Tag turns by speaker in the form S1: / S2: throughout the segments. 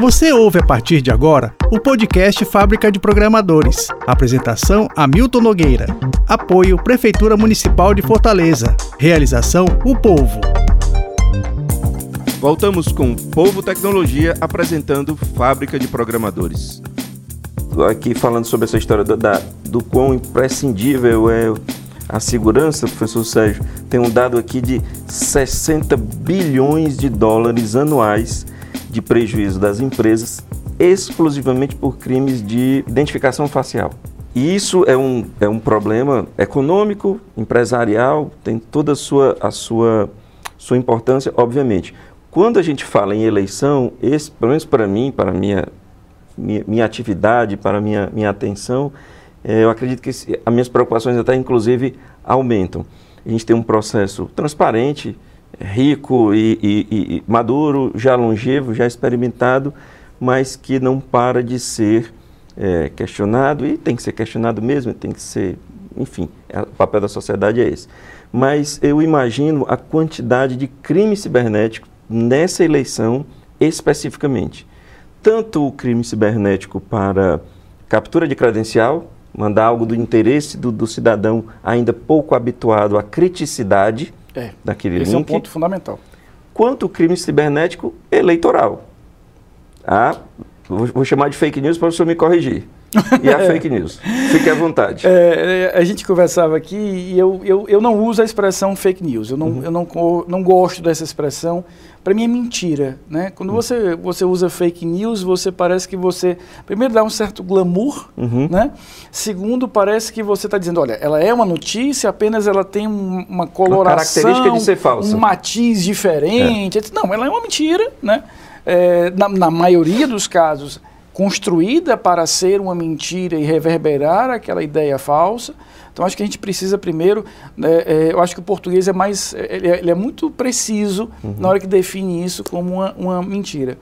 S1: Você ouve a partir de agora o podcast Fábrica de Programadores. Apresentação Hamilton Nogueira. Apoio Prefeitura Municipal de Fortaleza. Realização O Povo.
S2: Voltamos com Povo Tecnologia apresentando Fábrica de Programadores.
S3: Aqui falando sobre essa história do, da, do quão imprescindível é a segurança, professor Sérgio, tem um dado aqui de 60 bilhões de dólares anuais de prejuízo das empresas exclusivamente por crimes de identificação facial. E isso é um, é um problema econômico, empresarial, tem toda a sua, a sua, sua importância, obviamente. Quando a gente fala em eleição, esse, pelo menos para mim, para minha, minha, minha atividade, para minha, minha atenção, é, eu acredito que esse, as minhas preocupações até inclusive aumentam. A gente tem um processo transparente, rico e, e, e, maduro, já longevo, já experimentado, mas que não para de ser é, questionado e tem que ser questionado mesmo, tem que ser, enfim, é, o papel da sociedade é esse. Mas eu imagino a quantidade de crime cibernético nessa eleição especificamente. Tanto o crime cibernético para captura de credencial, mandar algo do interesse do, do cidadão ainda pouco habituado à criticidade,
S4: é,
S3: daquele
S4: esse
S3: link.
S4: é um ponto fundamental.
S3: Quanto o crime cibernético eleitoral. Ah, vou, vou chamar de fake news para o senhor me corrigir. E a fake news? Fique à vontade.
S4: É, a gente conversava aqui e eu, eu, eu não uso a expressão fake news. Eu não, uhum. eu não, não gosto dessa expressão. Para mim é mentira. Né? Quando uhum. você, você usa fake news, você parece que você, primeiro, dá um certo glamour. Uhum. Né? Segundo, parece que você está dizendo, olha, ela é uma notícia, apenas ela tem uma coloração. Uma
S3: característica de ser falsa.
S4: Um matiz diferente. É. Não, ela é uma mentira. Né? É, na, na maioria dos casos construída para ser uma mentira e reverberar aquela ideia falsa. Então, acho que a gente precisa primeiro, né, é, eu acho que o português é mais, ele é, ele é muito preciso uhum. na hora que define isso como uma, uma mentira.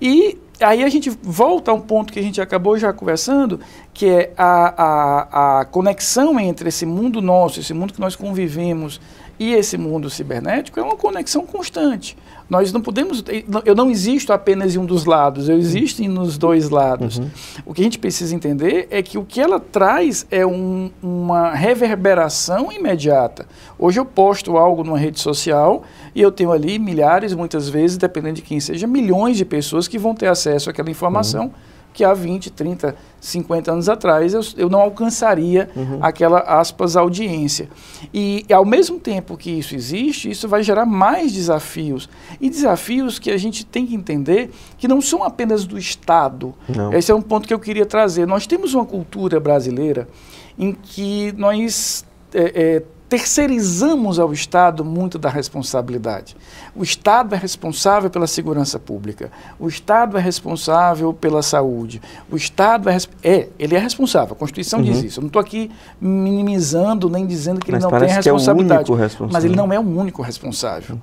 S4: E aí a gente volta a um ponto que a gente acabou já conversando, que é a, a, a conexão entre esse mundo nosso, esse mundo que nós convivemos e esse mundo cibernético é uma conexão constante. Nós não podemos, eu não existo apenas em um dos lados, eu existo nos dois lados. Uhum. O que a gente precisa entender é que o que ela traz é um, uma reverberação imediata. Hoje eu posto algo numa rede social e eu tenho ali milhares, muitas vezes, dependendo de quem seja, milhões de pessoas que vão ter acesso àquela informação. Uhum que há 20, 30, 50 anos atrás eu, eu não alcançaria uhum. aquela, aspas, audiência. E, e, ao mesmo tempo que isso existe, isso vai gerar mais desafios. E desafios que a gente tem que entender que não são apenas do Estado. Não. Esse é um ponto que eu queria trazer. Nós temos uma cultura brasileira em que nós é, é, terceirizamos ao Estado muito da responsabilidade. O Estado é responsável pela segurança pública, o Estado é responsável pela saúde, o Estado é, é ele é responsável, a Constituição uhum. diz isso. Eu não estou aqui minimizando nem dizendo que
S3: mas
S4: ele não tem responsabilidade,
S3: é
S4: mas ele não é o único responsável.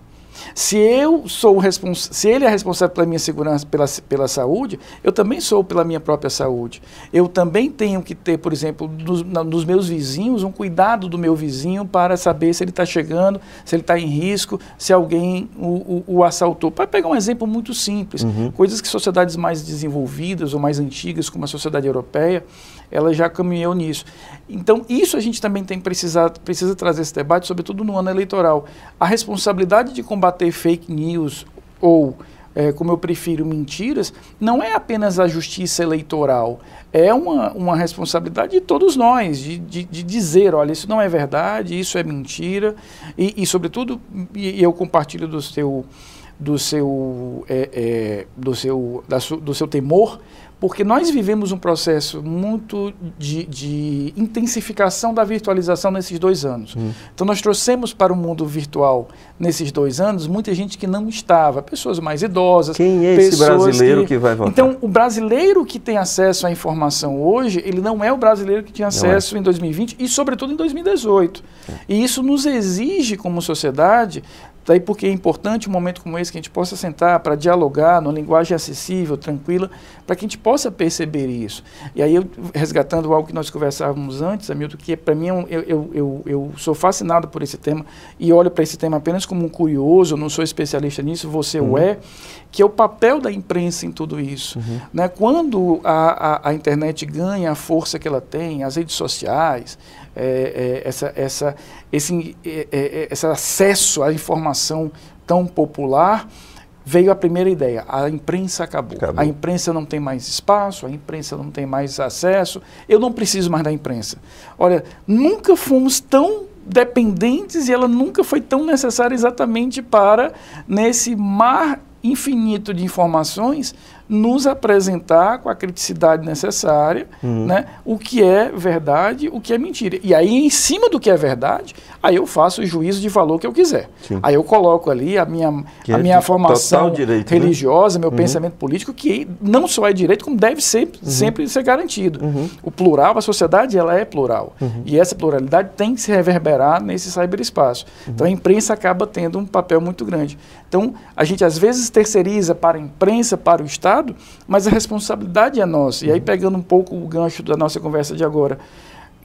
S4: Se eu sou responsável, se ele é responsável pela minha segurança, pela, pela saúde, eu também sou pela minha própria saúde. Eu também tenho que ter, por exemplo, dos, nos meus vizinhos, um cuidado do meu vizinho para saber se ele está chegando, se ele está em risco, se alguém o, o, o assaltou. Para pegar um exemplo muito simples, uhum. coisas que sociedades mais desenvolvidas ou mais antigas, como a sociedade europeia, ela já caminhou nisso. Então, isso a gente também tem precisado, precisa trazer esse debate, sobretudo no ano eleitoral. A responsabilidade de combater fake news ou, é, como eu prefiro, mentiras, não é apenas a justiça eleitoral, é uma, uma responsabilidade de todos nós, de, de, de dizer, olha, isso não é verdade, isso é mentira, e, e sobretudo, e, eu compartilho do seu do seu, é, é, do seu, da do seu temor, porque nós vivemos um processo muito de, de intensificação da virtualização nesses dois anos. Hum. Então, nós trouxemos para o mundo virtual, nesses dois anos, muita gente que não estava, pessoas mais idosas.
S3: Quem é esse brasileiro que, que, vai votar?
S4: Então, o brasileiro que tem acesso à informação hoje, ele não é o brasileiro que tinha é. acesso é. em 2020 e, sobretudo, em 2018. É. E isso nos exige, como sociedade, Daí porque é importante um momento como esse que a gente possa sentar para dialogar numa linguagem acessível, tranquila, para que a gente possa perceber isso. E aí, eu, resgatando algo que nós conversávamos antes, Hamilton, que para mim é eu, eu, eu, eu, sou fascinado por esse tema e olho para esse tema apenas como um curioso, não sou especialista nisso, você uhum. o é, que é o papel da imprensa em tudo isso. Uhum. Né? Quando a, a, a internet ganha a força que ela tem, as redes sociais, é, é, essa, essa, esse, é, é, é, esse acesso à informação tão popular, veio a primeira ideia: a imprensa acabou. acabou. A imprensa não tem mais espaço, a imprensa não tem mais acesso, eu não preciso mais da imprensa. Olha, nunca fomos tão dependentes e ela nunca foi tão necessária exatamente para, nesse mar infinito de informações, nos apresentar com a criticidade necessária uhum. né, o que é verdade, o que é mentira. E aí, em cima do que é verdade, aí eu faço o juízo de valor que eu quiser. Sim. Aí eu coloco ali a minha, a é minha formação direito, né? religiosa, né? meu uhum. pensamento político, que não só é direito, como deve ser, uhum. sempre ser garantido. Uhum. O plural, a sociedade, ela é plural. Uhum. E essa pluralidade tem que se reverberar nesse cyberespaço. Uhum. Então a imprensa acaba tendo um papel muito grande. Então, a gente às vezes terceiriza para a imprensa, para o Estado, mas a responsabilidade é nossa. E aí, pegando um pouco o gancho da nossa conversa de agora,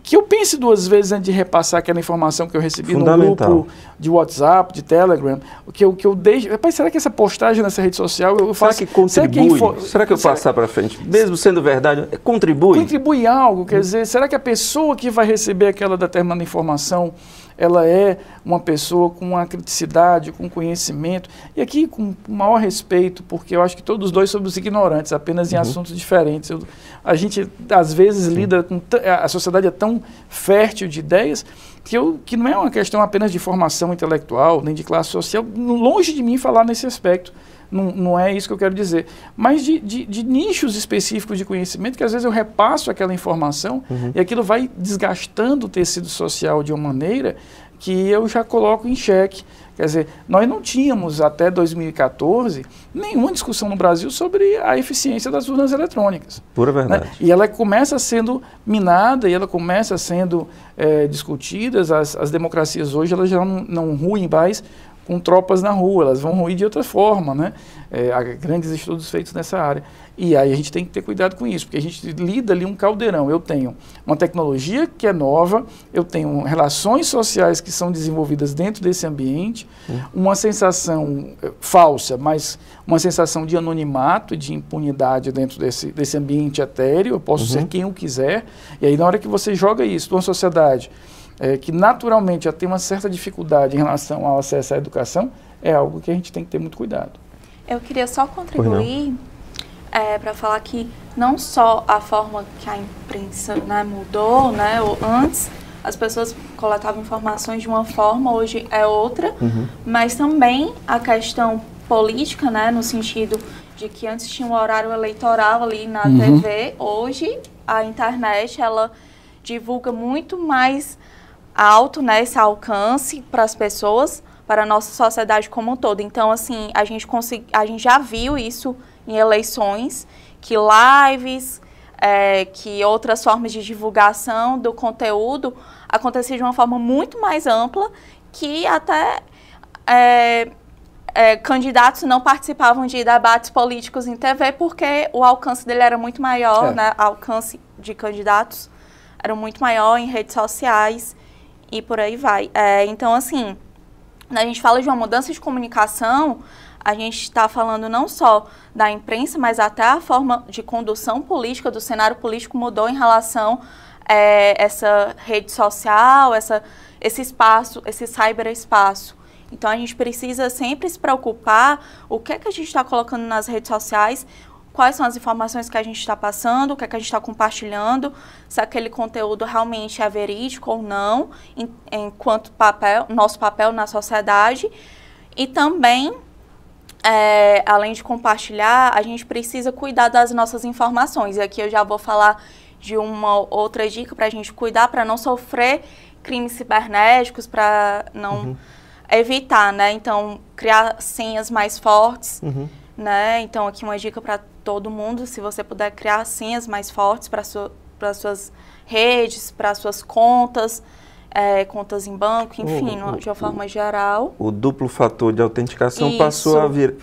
S4: que eu pense duas vezes antes de repassar aquela informação que eu recebi no grupo de WhatsApp, de Telegram, que eu, que eu deixo. Rapaz, será que essa postagem nessa rede social eu
S3: faço. Será que contribui? Será que, info... será que eu será... passar para frente, mesmo sendo verdade, contribui?
S4: Contribui algo, quer hum. dizer, será que a pessoa que vai receber aquela determinada informação ela é uma pessoa com uma criticidade, com conhecimento, e aqui com o maior respeito, porque eu acho que todos dois somos ignorantes, apenas em uhum. assuntos diferentes. Eu, a gente, às vezes, Sim. lida com. A sociedade é tão fértil de ideias que, eu, que não é uma questão apenas de formação intelectual, nem de classe social, longe de mim falar nesse aspecto não, não é isso que eu quero dizer, mas de, de, de, nichos específicos de conhecimento que às vezes eu repasso aquela informação uhum. e aquilo vai desgastando o tecido social de uma maneira que eu já coloco em xeque. Quer dizer, nós não tínhamos até 2014 nenhuma discussão no Brasil sobre a eficiência das urnas eletrônicas.
S3: Pura né? verdade. Né?
S4: E ela começa sendo minada e ela começa sendo é, discutida. As, as democracias hoje elas já não, não ruem mais com tropas na rua, elas vão ruir de outra forma, né? É, há grandes estudos feitos nessa área. E aí a gente tem que ter cuidado com isso, porque a gente lida ali um caldeirão. Eu tenho uma tecnologia que é nova, eu tenho relações sociais que são desenvolvidas dentro desse ambiente, uhum. uma sensação eh, falsa, mas uma sensação de anonimato, de impunidade dentro desse, desse ambiente etéreo, eu posso uhum. ser quem eu quiser. E aí na hora que você joga isso numa sociedade é, que naturalmente já tem uma certa dificuldade em relação ao acesso à educação, é algo que a gente tem que ter muito cuidado.
S5: Eu queria só contribuir é, para falar que não só a forma que a imprensa né, mudou, né, antes as pessoas coletavam informações de uma forma, hoje é outra, uhum. mas também a questão política, né, no sentido de que antes tinha um horário eleitoral ali na uhum. TV, hoje a internet ela divulga muito mais alto, né, esse alcance para as pessoas, para a nossa sociedade como um todo. Então, assim, a gente, consegui, a gente já viu isso em eleições, que lives, é, que outras formas de divulgação do conteúdo aconteciam de uma forma muito mais ampla, que até é, é, candidatos não participavam de debates políticos em TV porque o alcance dele era muito maior, é. né? alcance de candidatos era muito maior em redes sociais e por aí vai. É, então, assim, a gente fala de uma mudança de comunicação, a gente está falando não só da imprensa, mas até a forma de condução política do cenário político mudou em relação a é, essa rede social, essa, esse espaço, esse cyberespaço. Então a gente precisa sempre se preocupar o que é que a gente está colocando nas redes sociais, quais são as informações que a gente está passando, o que, é que a gente está compartilhando, se aquele conteúdo realmente é verídico ou não, em, enquanto papel, nosso papel na sociedade. E também, é, além de compartilhar, a gente precisa cuidar das nossas informações. E aqui eu já vou falar de uma outra dica para a gente cuidar, para não sofrer crimes cibernéticos, para não uhum. evitar, né? Então, criar senhas mais fortes. Uhum. Né? Então, aqui uma dica para todo mundo, se você puder criar senhas mais fortes para sua, as suas redes, para suas contas, é, contas em banco, enfim,
S3: O- o-
S5: de uma forma geral.
S3: O duplo fator de autenticação
S5: Isso.
S3: passou a, vir,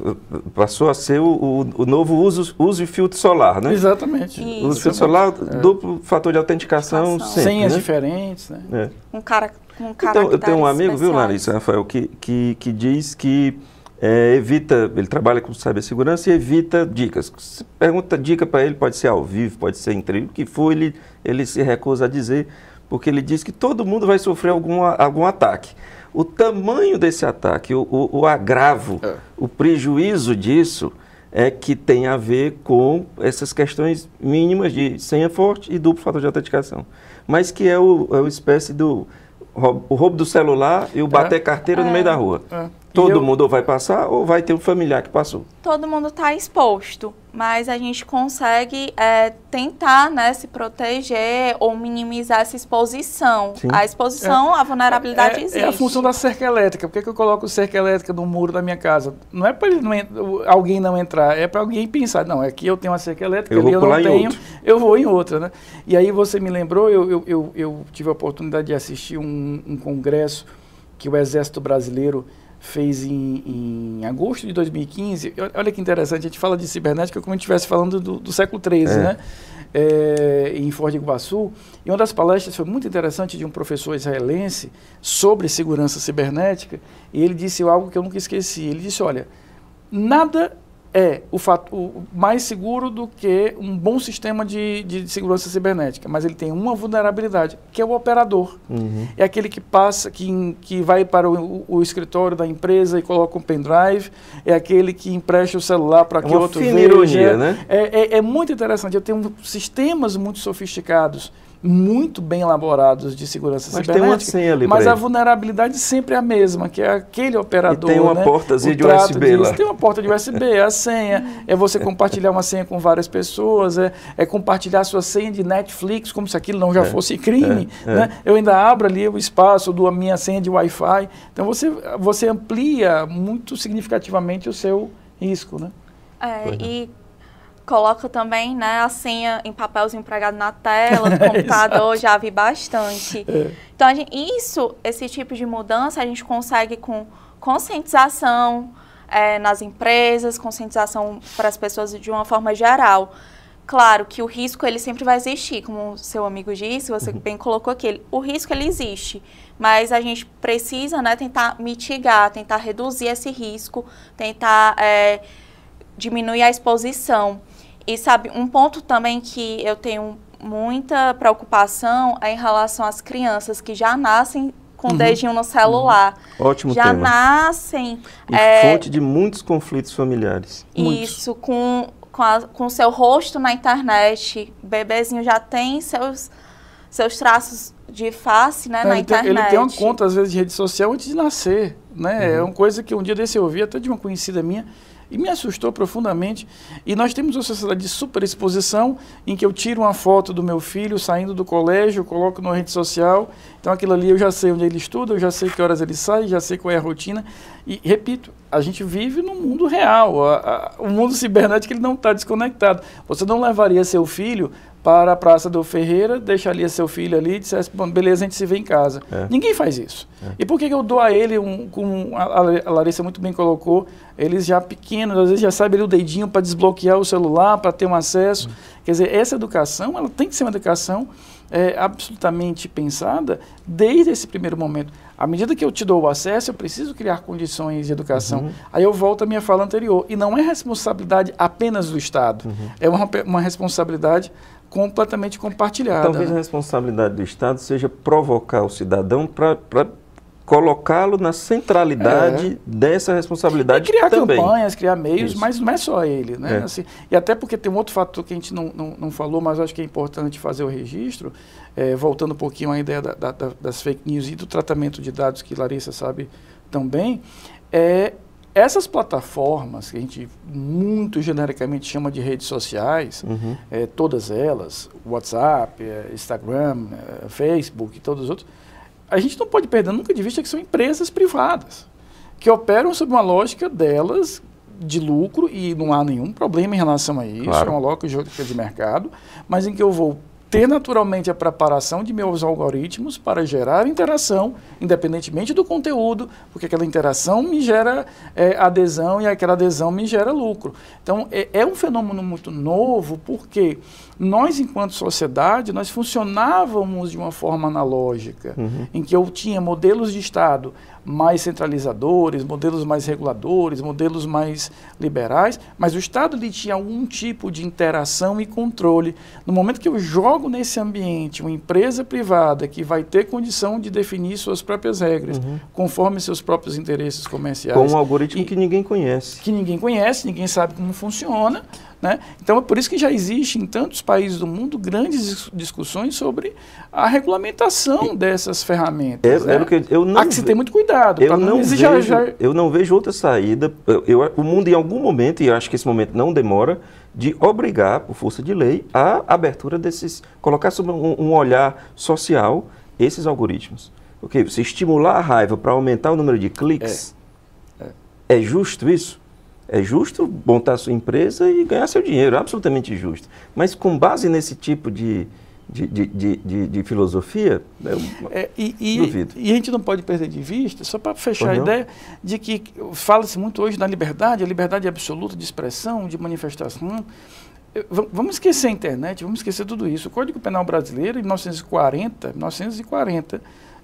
S3: passou a ser o, o- o novo uso, uso de filtro solar, né?
S4: Exatamente.
S5: Isso.
S3: Uso de filtro solar, duplo fator de autenticação
S5: Autenticação.
S3: sempre,
S4: Senhas
S3: né?
S4: diferentes, né?
S3: É.
S5: Um cara com
S3: Então, eu tenho um amigo, viu. Larissa, Rafael, que, que, que diz que é, evita, ele trabalha com cibersegurança e evita dicas. Se pergunta dica para ele, pode ser ao vivo, pode ser entre o que for, ele, ele se recusa a dizer, porque ele diz que todo mundo vai sofrer algum, algum ataque. O tamanho desse ataque, o, o, o agravo,
S4: É.
S3: o prejuízo disso é que tem a ver com essas questões mínimas de senha forte e duplo fator de autenticação. Mas que é o, é o espécie do rou- o roubo do celular e o bater carteira no
S5: É.
S3: meio da rua.
S4: É.
S3: Todo
S4: eu-
S3: mundo ou vai passar ou vai ter um familiar que passou.
S5: todo mundo está exposto, mas a gente consegue é, tentar né, se proteger ou minimizar essa exposição.
S3: Sim.
S5: A exposição, a vulnerabilidade
S4: é,
S5: existe.
S4: é a função da cerca elétrica. Por que, que eu coloco cerca elétrica no muro da minha casa? Não é para alguém não entrar, é para alguém pensar, não, aqui eu tenho uma cerca elétrica,
S3: Eu
S4: ali eu não tenho,
S3: outro.
S4: eu vou em outra, né? E aí você me lembrou, eu, eu, eu, eu tive a oportunidade de assistir um, um congresso que o Exército Brasileiro fez em, em agosto de 2015. Olha- que interessante, a gente fala de cibernética como se estivesse falando do, do século XIII,
S3: É.
S4: né? É, em Foz do Iguaçu. E uma das palestras foi muito interessante de um professor israelense sobre segurança cibernética. E ele disse algo que eu nunca esqueci. Ele disse: olha, nada é o, fato, o mais seguro do que um bom sistema de, de segurança cibernética, mas ele tem uma vulnerabilidade, que é o operador. É aquele que passa, que, que vai para o, o escritório da empresa e coloca um pendrive, é aquele que empresta o celular para
S3: É
S4: que outro veja.
S3: ironia, né?
S4: É, é- é muito interessante. Eu tenho sistemas muito sofisticados, muito bem elaborados de segurança
S3: Mas tem uma
S4: cibernética.
S3: senha ali
S4: mas a
S3: ele.
S4: vulnerabilidade sempre é a mesma, que é aquele operador.
S3: E tem uma
S4: né?
S3: portazinha de USB lá.
S4: Tem uma porta de USB, é a senha. É você compartilhar uma senha com várias pessoas, é, é compartilhar sua senha de Netflix, como se aquilo não já fosse crime.
S3: é, é.
S4: né? Eu ainda abro ali o espaço da minha senha de Wi-Fi. Então você, você amplia muito significativamente o seu risco. Né?
S5: É, e coloca também né, a senha em papelzinho pregado na tela do computador, já vi bastante. Então, a gente- isso, esse tipo de mudança, a gente consegue com conscientização é, nas empresas, conscientização para as pessoas de uma forma geral. Claro que o risco ele sempre vai existir, como o seu amigo disse, você bem colocou aqui, o risco ele existe, mas a gente precisa né, tentar mitigar, tentar reduzir esse risco, tentar é, diminuir a exposição. E sabe, um ponto também que eu tenho muita preocupação é em relação às crianças que já nascem com o dedinho no celular.
S3: Ótimo
S5: já
S3: tema.
S5: nascem
S3: E
S5: é,
S3: fonte de muitos conflitos familiares.
S4: Muitos.
S5: isso com com, a- com o seu rosto na internet. O bebezinho já tem seus seus traços de face, né, na
S4: ele, tem,
S5: internet.
S4: ele tem uma conta, às vezes, de rede social antes de nascer. Né? É uma coisa que um dia desse eu ouvi até de uma conhecida minha e me assustou profundamente. E nós temos uma sociedade de superexposição em que eu tiro uma foto do meu filho saindo do colégio, coloco na rede social. Então aquilo ali eu já sei onde ele estuda, eu já sei que horas ele sai, já sei qual é a rotina. E repito, a gente vive no mundo real. A- a- o mundo cibernético ele não está desconectado. Você não levaria seu filho para a Praça do Ferreira, deixaria seu filho ali e dissesse, "Bom, beleza, a gente se vê em casa.
S3: É.
S4: Ninguém faz isso. E por que eu dou a ele, um, como a Larissa muito bem colocou, eles já pequenos, às vezes já sabem ali o dedinho para desbloquear o celular, para ter um acesso. Quer dizer, essa educação, ela tem que ser uma educação é, absolutamente pensada desde esse primeiro momento. À medida que eu te dou o acesso, eu preciso criar condições de educação. Aí eu volto à minha fala anterior. E não é responsabilidade apenas do Estado. É uma, uma responsabilidade completamente compartilhada.
S3: Talvez
S4: né?
S3: a responsabilidade do Estado seja provocar o cidadão para colocá-lo na centralidade dessa
S4: E
S3: responsabilidade
S4: É criar
S3: também.
S4: campanhas, criar meios,
S3: Isso.
S4: mas não é só ele, né?
S3: É.
S4: Assim, e até porque tem um outro fator que a gente não, não, não falou, mas acho que é importante fazer o registro, é, voltando um pouquinho à ideia da- da- da- das fake news e do tratamento de dados que Larissa sabe também, é essas plataformas que a gente muito genericamente chama de redes sociais,
S3: Uhum.
S4: é, todas elas, WhatsApp, é, Instagram, é, Facebook e todos os outros, a gente não pode perder nunca de vista que são empresas privadas, que operam sob uma lógica delas de lucro e não há nenhum problema em relação a isso,
S3: Claro.
S4: é uma lógica de mercado, mas em que eu vou ter naturalmente a preparação de meus algoritmos para gerar interação, independentemente do conteúdo, porque aquela interação me gera é, adesão e aquela adesão me gera lucro. Então, é, é um fenômeno muito novo, porque nós, enquanto sociedade, nós funcionávamos de uma forma analógica, uhum. em que eu tinha modelos de Estado mais centralizadores, modelos mais reguladores, modelos mais liberais, mas o Estado ele tinha algum tipo de interação e controle. No momento que eu jogo nesse ambiente uma empresa privada que vai ter condição de definir suas próprias regras, uhum. conforme seus próprios interesses comerciais.
S3: Com um algoritmo e, que ninguém conhece.
S4: Que ninguém conhece, ninguém sabe como funciona. Né? Então é por isso que já existe em tantos países do mundo grandes discussões sobre a regulamentação dessas ferramentas. É, né? é eu não Há que se ter muito cuidado.
S3: Eu não, não vejo, já... eu não vejo outra saída. Eu, eu, o mundo em algum momento, e eu acho que esse momento não demora, de obrigar, por força de lei, a abertura desses, colocar sob um, um olhar social esses algoritmos. Porque se estimular a raiva para aumentar o número de cliques, é, é. é justo isso? É justo montar sua empresa e ganhar seu dinheiro, absolutamente justo. Mas com base nesse tipo de, de, de, de, de filosofia,
S4: é, e, e, duvido. E a gente não pode perder de vista, só para fechar a ideia, de que fala-se muito hoje da liberdade, a liberdade absoluta de expressão, de manifestação. Vamos esquecer a internet, vamos esquecer tudo isso. O Código Penal Brasileiro, em 1940, 1940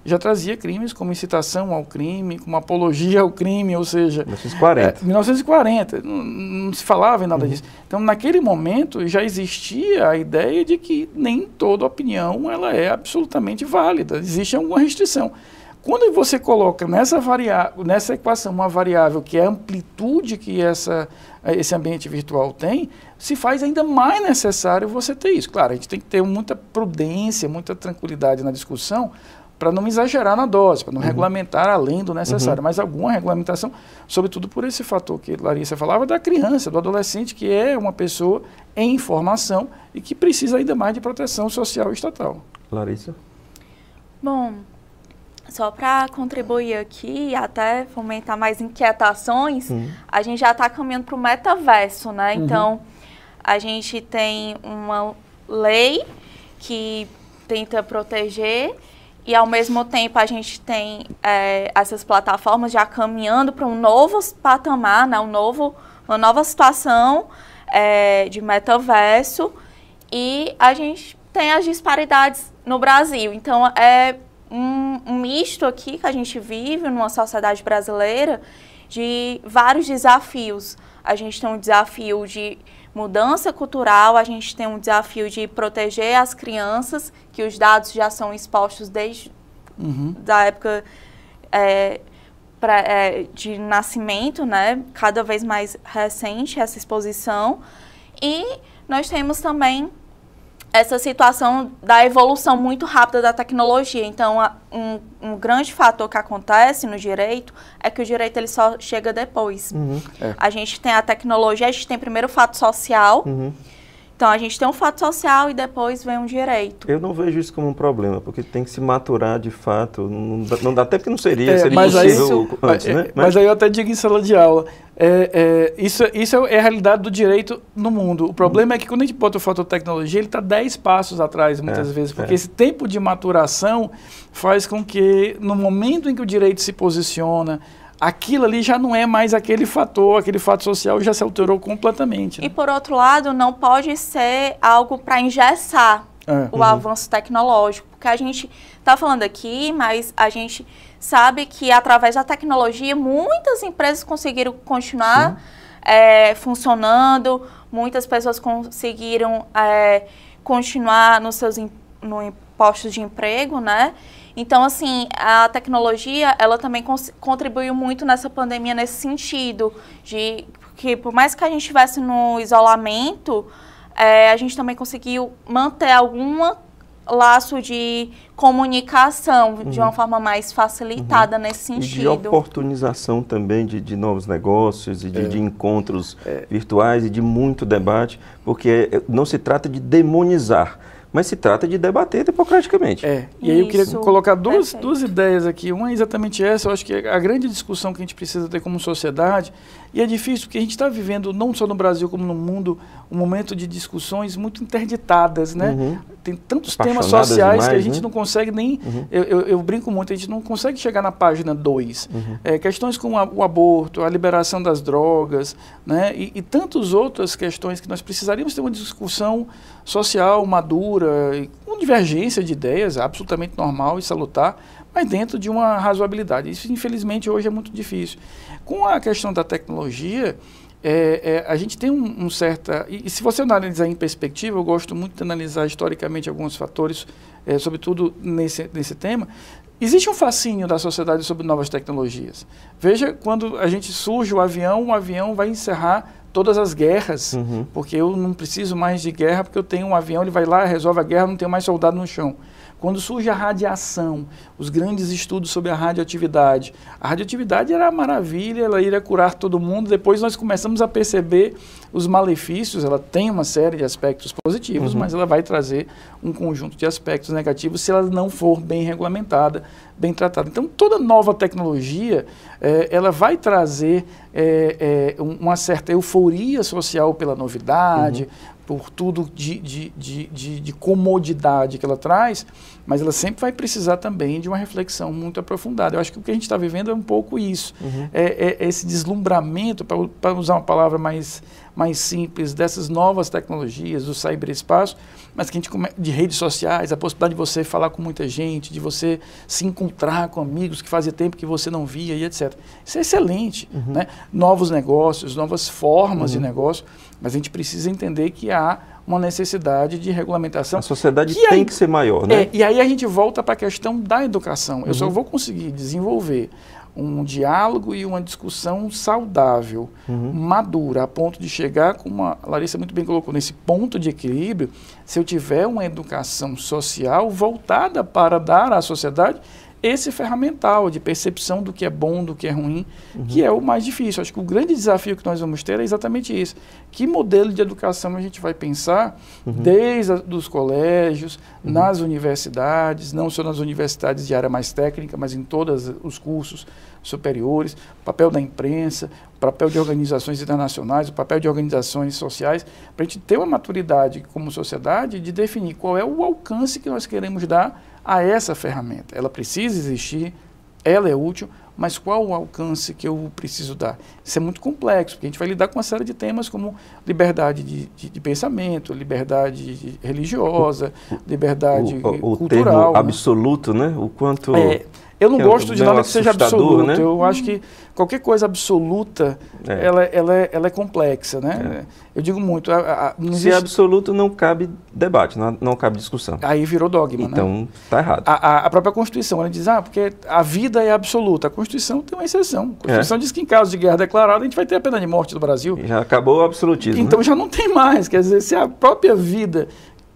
S4: já trazia crimes como incitação ao crime, como apologia ao crime, ou seja...
S3: 1940.
S4: É, 1940, não, não, se falava em nada uhum. disso. Então, naquele momento, já existia a ideia de que nem toda opinião ela é absolutamente válida, existe alguma restrição. Quando você coloca nessa, variável, nessa equação uma variável que é a amplitude que essa, esse ambiente virtual tem, se faz ainda mais necessário você ter isso. Claro, a gente tem que ter muita prudência, muita tranquilidade na discussão, para não exagerar na dose, para não uhum. regulamentar além do necessário, uhum. mas alguma regulamentação, sobretudo por esse fator que Larissa falava da criança, do adolescente, que é uma pessoa em formação e que precisa ainda mais de proteção social estatal.
S3: Larissa?
S5: Bom, só para contribuir aqui e até fomentar mais inquietações, uhum. a gente já está caminhando para o metaverso, né? Uhum. Então, a gente tem uma lei que tenta proteger e ao mesmo tempo a gente tem é, essas plataformas já caminhando para um novo patamar, né, um novo, uma nova situação é, de metaverso e a gente tem as disparidades no Brasil. Então é um, um misto aqui que a gente vive numa sociedade brasileira de vários desafios. A gente tem um desafio de mudança cultural, a gente tem um desafio de proteger as crianças, que os dados já são expostos desde uhum. da época é, pra, é, de nascimento, né? Cada vez mais recente essa exposição. E nós temos também essa situação da evolução muito rápida da tecnologia. Então, um, um, grande fator que acontece no direito é que o direito ele só chega depois. Uhum, é. A gente tem a tecnologia, a gente tem primeiro o fato social. Uhum. Então, a gente tem um fato social e depois vem um direito.
S3: Eu não vejo isso como um problema, porque tem que se maturar de fato. Não dá, não dá até porque não seria, é, seria mas possível aí, antes,
S4: é,
S3: né?
S4: Mas, mas aí eu até digo em sala de aula. É, é, isso, isso é a realidade do direito no mundo. O problema é que quando a gente bota o fototecnologia, ele está 10 passos atrás, muitas é, vezes, porque é. esse tempo de maturação faz com que, no momento em que o direito se posiciona, aquilo ali já não é mais aquele fator, aquele fato social já se alterou completamente.
S5: Né? E por outro lado, não pode ser algo para engessar é. o uhum. avanço tecnológico, porque a gente está falando aqui, mas a gente sabe que através da tecnologia muitas empresas conseguiram continuar é, funcionando, muitas pessoas conseguiram é, continuar nos seus no postos de emprego, né? Então, assim, a tecnologia, ela também contribuiu muito nessa pandemia nesse sentido, de que por mais que a gente estivesse no isolamento, é, a gente também conseguiu manter algum laço de comunicação uhum. de uma forma mais facilitada uhum. nesse sentido. E
S3: de oportunização também de, de novos negócios e de, é. de encontros é. virtuais e de muito debate, porque não se trata de demonizar, mas se trata de debater democraticamente.
S4: É, e aí eu queria
S5: Isso,
S4: colocar duas,
S5: perfeito.
S4: duas ideias aqui. Uma é exatamente essa, eu acho que a grande discussão que a gente precisa ter como sociedade, e é difícil porque a gente está vivendo, não só no Brasil como no mundo, um momento de discussões muito interditadas, né?
S3: Uhum.
S4: Tem tantos temas sociais que a
S3: demais,
S4: gente
S3: né?
S4: não consegue nem. Eu, eu- eu brinco muito, a gente não consegue chegar na página 2.
S3: Uhum.
S4: questões como a- o aborto, a liberação das drogas, né? E, e tantas outras questões que nós precisaríamos ter uma discussão social madura, com divergência de ideias, absolutamente normal e salutar, mas dentro de uma razoabilidade. Isso, infelizmente, hoje é muito difícil. Com a questão da tecnologia, é, é, a gente tem um, um certa. E, e se você analisar em perspectiva, eu gosto muito de analisar historicamente alguns fatores, é, sobretudo nesse, nesse tema. Existe um fascínio da sociedade sobre novas tecnologias. Veja, quando a gente surge o avião, o avião vai encerrar todas as guerras,
S3: Uhum.
S4: porque eu não preciso mais de guerra, porque eu tenho um avião, ele vai lá, resolve a guerra, não tenho mais soldado no chão. Quando surge a radiação, os grandes estudos sobre a radioatividade. A radioatividade era maravilha, ela iria curar todo mundo. Depois nós começamos a perceber os malefícios. Ela tem uma série de aspectos positivos, mas ela vai trazer um conjunto de aspectos negativos se ela não for bem regulamentada, bem tratada. Então, toda nova tecnologia, eh, ela vai trazer eh, eh, um- uma certa euforia social pela novidade, por tudo de, de, de, de, de comodidade que ela traz, mas ela sempre vai precisar também de uma reflexão muito aprofundada. Eu acho que o que a gente está vivendo é um pouco isso. É, é esse deslumbramento, para usar uma palavra mais, mais simples, dessas novas tecnologias, do cyberespaço, mas que a gente come, de redes sociais, a possibilidade de você falar com muita gente, de você se encontrar com amigos que fazia tempo que você não via e etc. Isso é excelente. Né? Novos negócios, novas formas de negócio, mas a gente precisa entender que há uma necessidade de regulamentação.
S3: A sociedade tem
S4: aí-
S3: que ser maior, né?
S4: É, e aí a gente volta para a questão da educação. Eu só vou conseguir desenvolver um diálogo e uma discussão saudável, madura, a ponto de chegar, como a Larissa muito bem colocou, nesse ponto de equilíbrio, se eu tiver uma educação social voltada para dar à sociedade esse ferramental de percepção do que é bom, do que é ruim, que é o mais difícil. Acho que o grande desafio que nós vamos ter é exatamente isso. Que modelo de educação a gente vai pensar desde a, dos colégios, nas universidades, não só nas universidades de área mais técnica, mas em todos os cursos superiores, papel da imprensa, papel de organizações internacionais, o papel de organizações sociais, para a gente ter uma maturidade como sociedade de definir qual é o alcance que nós queremos dar a essa ferramenta. Ela precisa existir, ela é útil, mas qual o alcance que eu preciso dar? Isso é muito complexo, porque a gente vai lidar com uma série de temas como liberdade de, de, de pensamento, liberdade de- religiosa, liberdade
S3: o, o, o
S4: cultural.
S3: termo
S4: né?
S3: absoluto, né? O quanto.
S4: É, eu não
S3: é
S4: gosto de nada que seja absoluto.
S3: né?
S4: Eu acho que qualquer coisa absoluta,
S3: É.
S4: ela, ela, é, ela é complexa, né? Eu digo muito, a- a- não
S3: Se é
S4: existe-
S3: absoluto, não cabe debate, não, não cabe discussão.
S4: aí virou dogma, né?
S3: Então, tá errado.
S4: A, a- própria Constituição, ela diz, ah, porque a vida é absoluta. A Constituição tem uma exceção. A Constituição diz que em caso de guerra declarada, a gente vai ter a pena de morte no Brasil.
S3: Já acabou o absolutismo.
S4: Então
S3: né?
S4: já não tem mais. Quer dizer, se a própria vida,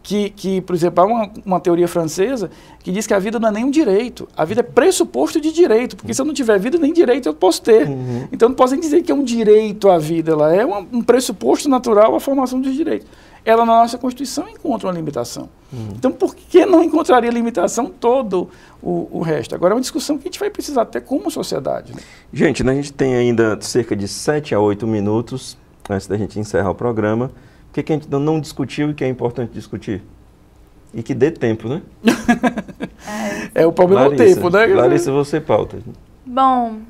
S4: que, que por exemplo, há uma, uma teoria francesa que diz que a vida não é nem um direito. A vida é pressuposto de direito. Porque se eu não tiver vida, nem direito eu posso ter.
S3: Uhum.
S4: Então não posso nem dizer que é um direito à vida. Ela é uma- um pressuposto natural à formação dos direitos. Ela na nossa Constituição encontra uma limitação.
S3: Uhum.
S4: Então por que não encontraria limitação todo o, o resto? Agora é uma discussão que a gente vai precisar ter como sociedade. né?
S3: Gente, né, a gente tem ainda cerca de 7 a 8 minutos antes da gente encerrar o programa. O que, que a gente não- discutiu e que é importante discutir? E que dê tempo, né?
S4: É o problema do
S3: Larissa,
S4: tempo, né?
S3: Larissa, você pauta.
S5: Bom,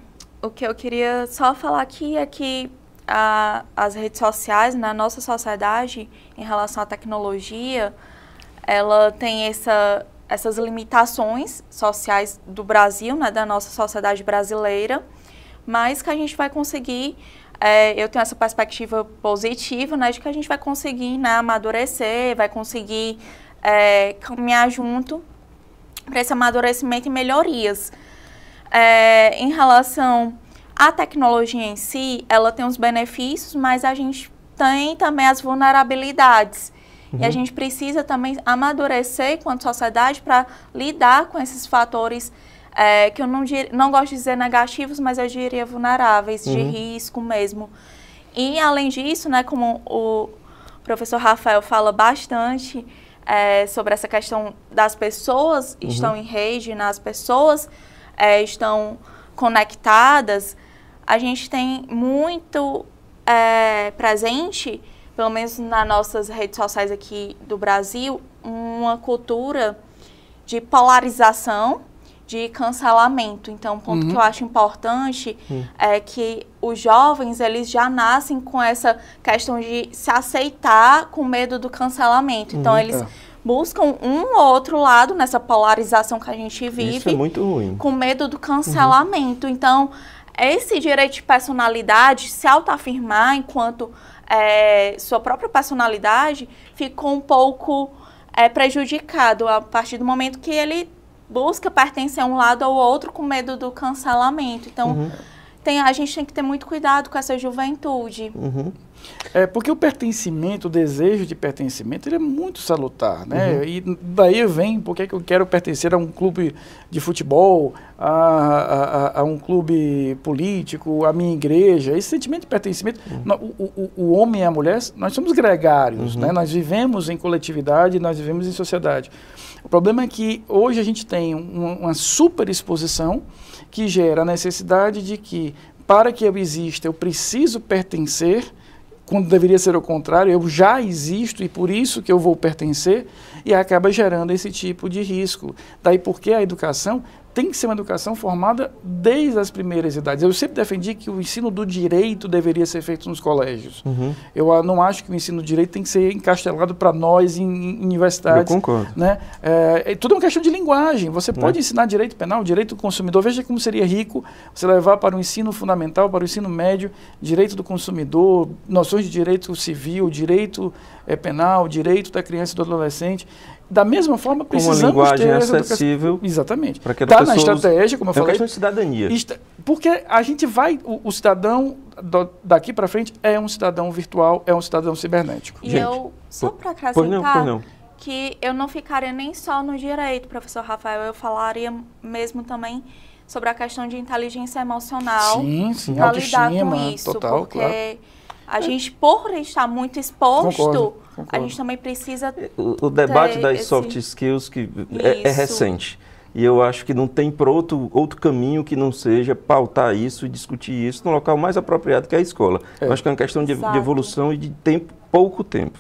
S5: o que eu queria só falar aqui é que a- as redes sociais na nossa sociedade, em relação à tecnologia, ela tem essa, essas limitações sociais do Brasil, né, da nossa sociedade brasileira, mas que a gente vai conseguir, é, eu tenho essa perspectiva positiva, né, de que a gente vai conseguir né, amadurecer, vai conseguir é, caminhar junto para esse amadurecimento e melhorias. É, em relação à tecnologia em si, ela tem os benefícios, mas a gente tem também as vulnerabilidades. E a gente precisa também amadurecer enquanto sociedade para lidar com esses fatores é, que eu não, não gosto de dizer negativos, mas eu diria vulneráveis, de risco mesmo. E além disso, né, como o professor Rafael fala bastante, é, sobre essa questão das pessoas uhum. estão em rede, né? pessoas é, estão conectadas, a gente tem muito é, presente, pelo menos nas nossas redes sociais aqui do Brasil, uma cultura de polarização, de cancelamento. Então, um ponto uhum. que eu acho importante uhum. é que os jovens, eles já nascem com essa questão de se aceitar com medo do cancelamento. Então, uhum. eles... É buscam um ou outro lado nessa polarização que a gente vive.
S3: Isso é muito ruim.
S5: Com medo do cancelamento. Uhum. Então, esse direito de personalidade, se autoafirmar enquanto é, sua própria personalidade, ficou um pouco é, prejudicado a partir do momento que ele busca pertencer a um lado ou outro com medo do cancelamento. Então, uhum. tem, a gente tem que ter muito cuidado com essa juventude.
S4: Uhum. É, porque o pertencimento, o desejo de pertencimento, ele é muito salutar, né? Uhum. E daí vem porque que eu quero pertencer a um clube de futebol, a, a, a, um clube político, a minha igreja. Esse sentimento de pertencimento, uhum. o, o, o, homem e a mulher, nós somos gregários, uhum. né? Nós vivemos em coletividade, nós vivemos em sociedade. O problema é que hoje a gente tem uma, uma superexposição que gera a necessidade de que, para que eu exista, eu preciso pertencer quando deveria ser o contrário, eu já existo e por isso que eu vou pertencer, e acaba gerando esse tipo de risco. Daí porque a educação tem que ser uma educação formada desde as primeiras idades. Eu sempre defendi que o ensino do direito deveria ser feito nos colégios. Uhum. Eu não acho que o ensino do direito tem que ser encastelado para nós em, em, universidades.
S3: Eu concordo.
S4: Né? É, é, tudo é uma questão de linguagem. Você pode é. ensinar direito penal, direito do consumidor. Veja como seria rico você levar para o ensino fundamental, para o ensino médio, direito do consumidor, noções de direito civil, direito é, penal, direito da criança e do adolescente. Da mesma forma, precisamos
S3: Com uma linguagem ter acessível.
S4: Exatamente. Está na estratégia, como eu
S3: é
S4: falei. É
S3: questão de cidadania.
S4: Porque a gente vai, o, o cidadão do, daqui para frente é um cidadão virtual, é um cidadão cibernético.
S5: E gente, eu, só para acrescentar, pois não, pois não. que eu não ficaria nem só no direito, professor Rafael, eu falaria mesmo também sobre a questão de inteligência emocional.
S4: Sim, sim, para lidar com
S5: isso,
S4: total,
S5: porque
S4: claro.
S5: A gente, por estar muito exposto... Concordo Concordo. a gente também precisa.
S3: O, o debate das esse... soft skills que é, é, recente. E eu acho que não tem para outro, outro caminho que não seja pautar isso e discutir isso no local mais apropriado que é a escola. É. Eu acho que é uma questão de, de evolução e de tempo, pouco tempo.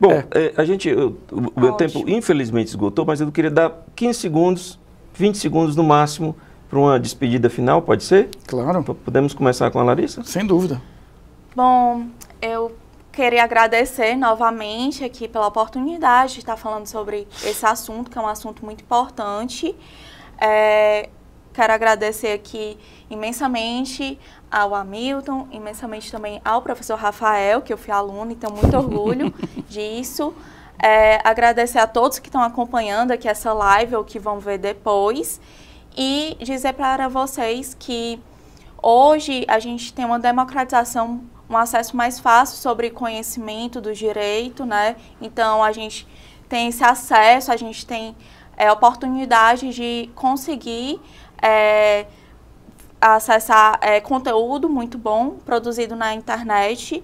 S3: Bom, é. É, a gente, o, o meu tempo infelizmente esgotou, mas eu queria dar 15 segundos, 20 segundos no máximo para uma despedida final, pode ser?
S4: Claro.
S3: Podemos começar com a Larissa?
S4: Sem dúvida.
S5: Bom, eu queria agradecer novamente aqui pela oportunidade de estar falando sobre esse assunto, que é um assunto muito importante. É, quero agradecer aqui imensamente ao Hamilton, imensamente também ao professor Rafael, que eu fui aluno e tenho muito orgulho disso. É, agradecer a todos que estão acompanhando aqui essa live ou que vão ver depois. E dizer para vocês que hoje a gente tem uma democratização um acesso mais fácil sobre conhecimento do direito, né? Então a gente tem esse acesso, a gente tem é, oportunidade de conseguir é, acessar é, conteúdo muito bom produzido na internet.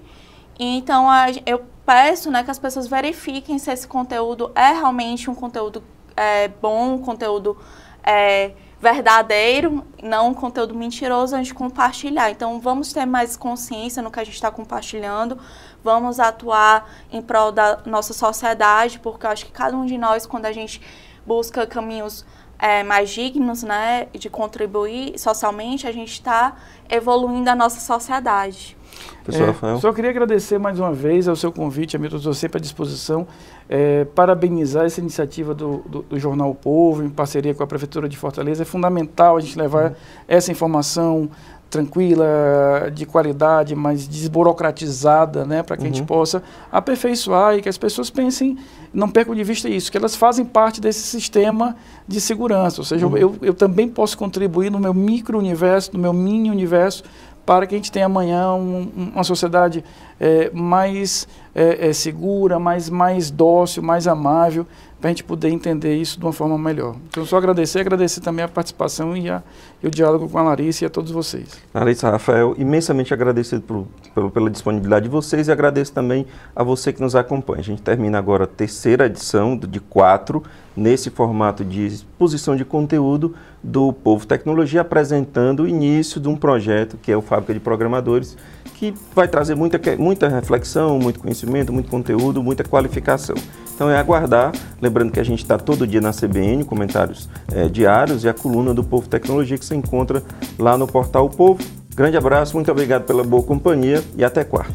S5: Então a, eu peço né, que as pessoas verifiquem se esse conteúdo é realmente um conteúdo é, bom, um conteúdo é, verdadeiro, não um conteúdo mentiroso antes de compartilhar. Então, vamos ter mais consciência no que a gente está compartilhando, vamos atuar em prol da nossa sociedade, porque eu acho que cada um de nós, quando a gente busca caminhos é, mais dignos, né, de contribuir socialmente, a gente está evoluindo a nossa sociedade.
S4: Professor é, Rafael. Só queria agradecer mais uma vez ao seu convite, Hamilton, estou sempre à disposição. É, parabenizar essa iniciativa do, do, do, Jornal o Povo, em parceria com a Prefeitura de Fortaleza. É fundamental a gente levar uhum. essa informação tranquila, de qualidade, mas desburocratizada, né, para que uhum. a gente uhum. possa aperfeiçoar e que as pessoas pensem, não percam de vista isso, que elas fazem parte desse sistema de segurança. Ou seja, uhum. eu, eu também posso contribuir no meu micro-universo, no meu mini-universo, para que a gente tenha amanhã um, uma sociedade é, mais é, é, segura, mais, mais dócil, mais amável, para a gente poder entender isso de uma forma melhor. Então, só agradecer, agradecer também a participação e, a, e o diálogo com a Larissa e a todos vocês.
S3: Larissa, Rafael, imensamente agradecido por, por, pela disponibilidade de vocês e agradeço também a você que nos acompanha. A gente termina agora a terceira edição de quatro, nesse formato de exposição de conteúdo do Povo Tecnologia, apresentando o início de um projeto que é o Fábrica de Programadores, que vai trazer muita, muita reflexão, muito conhecimento, muito conteúdo, muita qualificação. Então é aguardar, lembrando que a gente está todo dia na CBN, comentários é, diários e a coluna do Povo Tecnologia que você encontra lá no portal o Povo. Grande abraço, muito obrigado pela boa companhia e até quarta.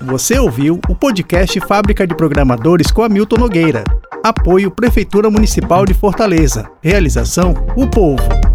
S1: Você ouviu o podcast Fábrica de Programadores com Hamilton Nogueira. Apoio Prefeitura Municipal de Fortaleza. Realização O Povo.